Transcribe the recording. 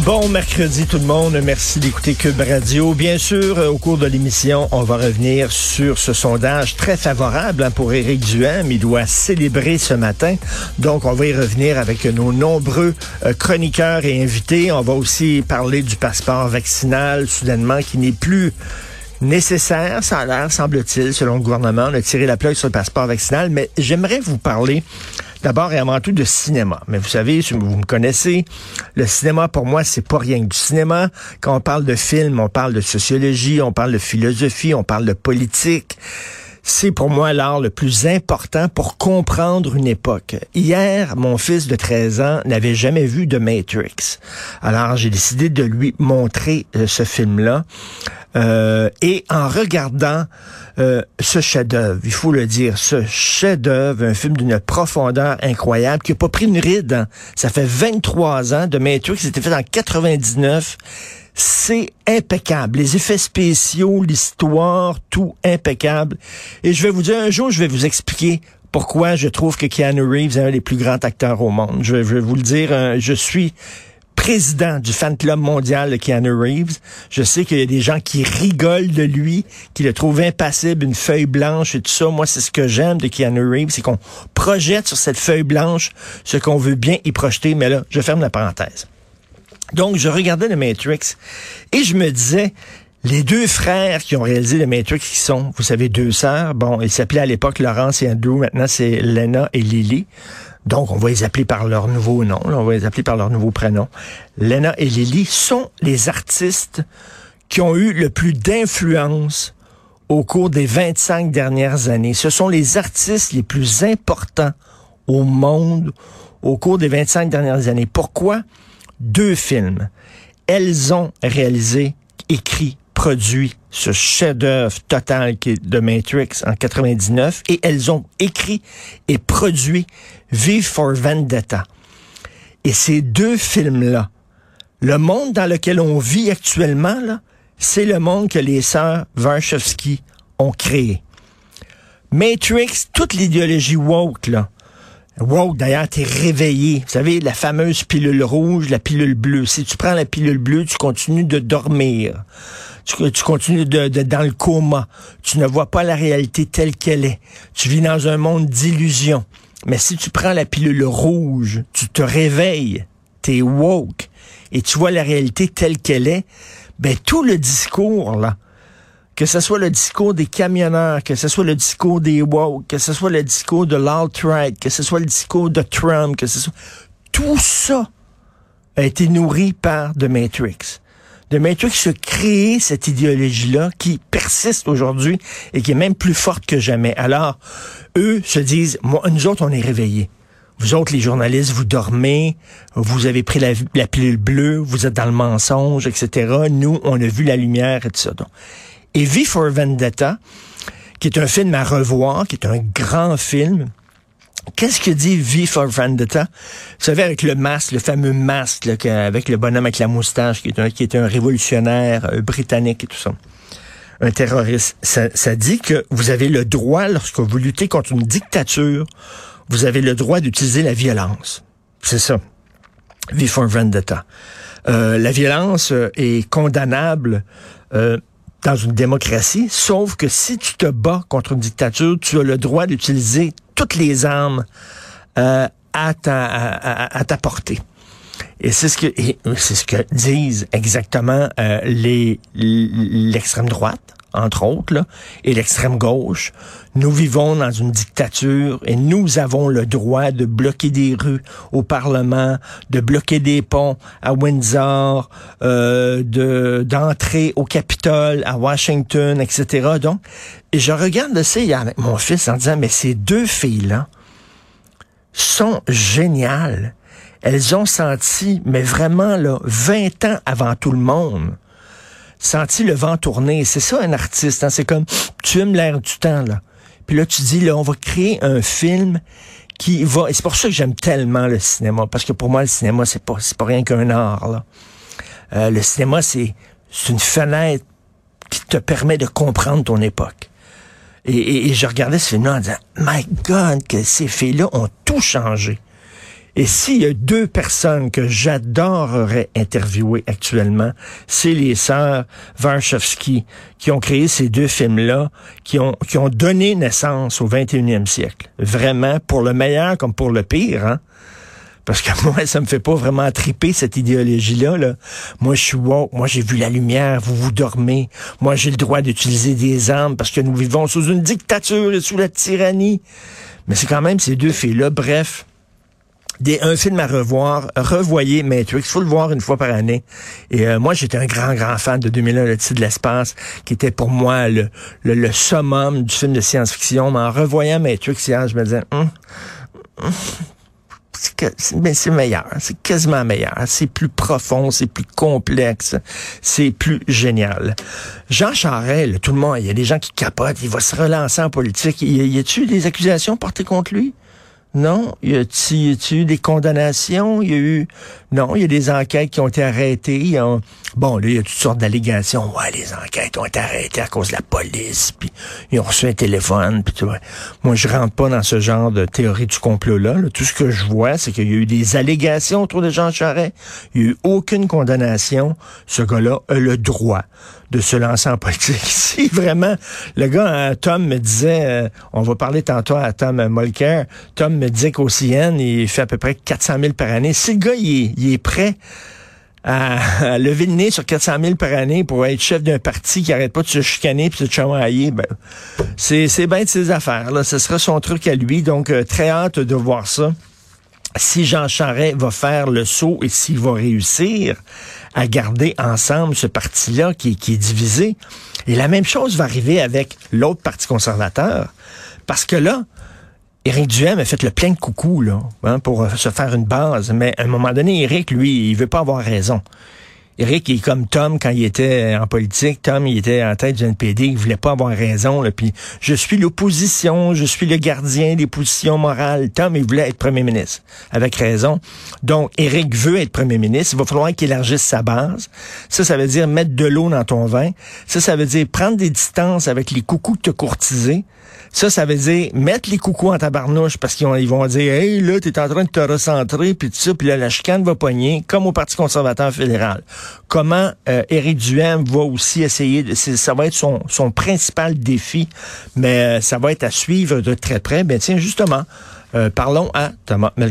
Bon mercredi tout le monde, merci d'écouter Cube Radio. Bien sûr, euh, au cours de l'émission, on va revenir sur ce sondage très favorable hein, pour Éric Duhem. Il doit célébrer ce matin. Donc, on va y revenir avec nos nombreux euh, chroniqueurs et invités. On va aussi parler du passeport vaccinal, soudainement, qui n'est plus nécessaire, ça a l'air, semble-t-il, selon le gouvernement. A tiré la plug sur le passeport vaccinal, mais j'aimerais vous parler d'abord et avant tout de cinéma. Mais vous savez, vous me connaissez, le cinéma pour moi, c'est pas rien que du cinéma. Quand on parle de film, on parle de sociologie, on parle de philosophie, on parle de politique c'est pour moi l'art le plus important pour comprendre une époque. Hier, mon fils de 13 ans n'avait jamais vu de Matrix. Alors, j'ai décidé de lui montrer euh, ce film-là. Euh, et en regardant euh, ce chef-d'œuvre, il faut le dire, ce chef-d'œuvre, un film d'une profondeur incroyable, qui n'a pas pris une ride. Hein. Ça fait 23 ans de Matrix, c'était fait en 99 c'est impeccable. Les effets spéciaux, l'histoire, tout impeccable. Et je vais vous dire, un jour, je vais vous expliquer pourquoi je trouve que Keanu Reeves est un des plus grands acteurs au monde. Je vais, vous le dire, euh, je suis président du fan club mondial de Keanu Reeves. Je sais qu'il y a des gens qui rigolent de lui, qui le trouvent impassible, une feuille blanche et tout ça. Moi, c'est ce que j'aime de Keanu Reeves, c'est qu'on projette sur cette feuille blanche ce qu'on veut bien y projeter. Mais là, je ferme la parenthèse. Donc, je regardais le Matrix et je me disais, les deux frères qui ont réalisé le Matrix, qui sont, vous savez, deux sœurs. Bon, ils s'appelaient à l'époque Laurence et Andrew. Maintenant, c'est Lena et Lily. Donc, on va les appeler par leur nouveau nom. on va les appeler par leur nouveau prénom. Lena et Lily sont les artistes qui ont eu le plus d'influence au cours des 25 dernières années. Ce sont les artistes les plus importants au monde au cours des 25 dernières années. Pourquoi? deux films. Elles ont réalisé, écrit, produit ce chef-d'œuvre total qui est de Matrix en 99 et elles ont écrit et produit V for Vendetta. Et ces deux films-là, le monde dans lequel on vit actuellement, là, c'est le monde que les sœurs Warshawski ont créé. Matrix, toute l'idéologie woke, là, Wow, d'ailleurs, t'es réveillé. Vous savez, la fameuse pilule rouge, la pilule bleue. Si tu prends la pilule bleue, tu continues de dormir. Tu, tu continues de, dans le coma. Tu ne vois pas la réalité telle qu'elle est. Tu vis dans un monde d'illusions. Mais si tu prends la pilule rouge, tu te réveilles. T'es woke. Et tu vois la réalité telle qu'elle est. Ben, tout le discours, là, que ce soit le discours des camionneurs, que ce soit le discours des woke, que ce soit le discours de l'alt-right, que ce soit le discours de Trump, que ce soit... Tout ça a été nourri par The Matrix. The Matrix a créé cette idéologie-là qui persiste aujourd'hui et qui est même plus forte que jamais. Alors, eux se disent, nous autres, on est réveillés. Vous autres, les journalistes, vous dormez, vous avez pris la, la pilule bleue, vous êtes dans le mensonge, etc. Nous, on a vu la lumière et tout ça. Donc, et V for Vendetta, qui est un film à revoir, qui est un grand film. Qu'est-ce que dit V for Vendetta? Vous savez, avec le masque, le fameux masque, avec le bonhomme avec la moustache, qui est un, qui est un révolutionnaire euh, britannique et tout ça. Un terroriste. Ça, ça dit que vous avez le droit, lorsque vous luttez contre une dictature, vous avez le droit d'utiliser la violence. C'est ça. V for Vendetta. Euh, la violence euh, est condamnable euh, dans une démocratie, sauf que si tu te bats contre une dictature, tu as le droit d'utiliser toutes les armes euh, à, ta, à, portée. Et c'est ce que c'est ce que disent exactement euh, les l'extrême droite entre autres, là, et l'extrême gauche. Nous vivons dans une dictature et nous avons le droit de bloquer des rues au Parlement, de bloquer des ponts à Windsor, euh, de d'entrer au Capitole, à Washington, etc. Donc, je regarde ça hier avec mon fils en disant, mais ces deux filles-là sont géniales. Elles ont senti, mais vraiment, là, 20 ans avant tout le monde, senti le vent tourner. C'est ça un artiste. Hein? C'est comme tu aimes l'air du temps là. Puis là, tu dis, là, on va créer un film qui va... Et c'est pour ça que j'aime tellement le cinéma, parce que pour moi, le cinéma, c'est pas, c'est pas rien qu'un art, là. Euh, le cinéma, c'est, c'est une fenêtre qui te permet de comprendre ton époque. Et, je regardais ce film-là en disant, My God, que ces filles-là ont tout changé. Et s'il y a deux personnes que j'adorerais interviewer actuellement, c'est les sœurs Warshawski qui ont créé ces deux films-là, qui ont, qui ont donné naissance au 21e siècle. Vraiment, pour le meilleur comme pour le pire. Hein? Parce que moi, ça me fait pas vraiment triper cette idéologie-là. Là. Moi, je suis woke. Moi, j'ai vu la lumière. Vous vous dormez. Moi, j'ai le droit d'utiliser des armes parce que nous vivons sous une dictature et sous la tyrannie. Mais c'est quand même ces deux filles-là. Bref, des, un film à revoir, revoyez Matrix, faut le voir une fois par année. Et euh, moi, j'étais un grand, grand fan de 2001, le titre de l'espace, qui était pour moi le, le, summum du film de science-fiction. Mais en revoyant Matrix hier, je me disais, hum, hum, c'est meilleur, c'est quasiment meilleur. C'est plus profond, c'est plus complexe, c'est plus génial. Jean Charest, tout le monde, il y a des gens qui capotent, il va se relancer en politique. Y, y a-tu des accusations portées contre lui? Non. Y a-t-il eu des condamnations? Il y a eu... Non, il y a des enquêtes qui ont été arrêtées. Bon, là, il y a toutes sortes d'allégations. Ouais, les enquêtes ont été arrêtées à cause de la police, puis ils ont reçu un téléphone, puis vois. Moi, je rentre pas dans ce genre de théorie du complot-là. Tout ce que je vois, c'est qu'il y a eu des allégations autour de Jean Charest. Il n'y a eu aucune condamnation. Ce gars-là a le droit de se lancer en politique. Si vraiment, le gars, euh, Tom me disait, euh, on va parler tantôt à Tom Molker, Tom me disait qu'au il fait à peu près 400 000 par année. Si le gars, il est, prêt à, lever le nez sur 400 000 par année pour être chef d'un parti qui arrête pas de se chicaner puis de se chamailler, ben, c'est, c'est bien de ses affaires. Là. Ce sera son truc à lui. Donc, euh, très hâte de voir ça si Jean Charest va faire le saut et s'il va réussir à garder ensemble ce parti-là qui, qui, est divisé. Et la même chose va arriver avec l'autre parti conservateur. Parce que là, Éric Duhem a fait le plein de coucou là, hein, pour se faire une base. Mais à un moment donné, Éric, lui, il veut pas avoir raison. Eric est comme Tom quand il était en politique. Tom, il était en tête du NPD. Il voulait pas avoir raison. Puis je suis l'opposition, je suis le gardien des positions morales. Tom, il voulait être premier ministre, avec raison. Donc, Eric veut être premier ministre. Il va falloir qu'il élargisse sa base. Ça, ça veut dire mettre de l'eau dans ton vin. Ça, ça veut dire prendre des distances avec les coucous que tu courtisés. Ça, ça veut dire mettre les coucous en tabarnouche parce qu'ils ils vont dire Hey, là, t'es en train de te recentrer, puis tout ça, puis là, la chicane va pogner, comme au Parti conservateur fédéral. Comment euh, Éric Duhem va aussi essayer, de, ça va être son, principal défi, mais euh, ça va être à suivre de très près. Ben tiens, justement, euh, parlons à Thomas Melker.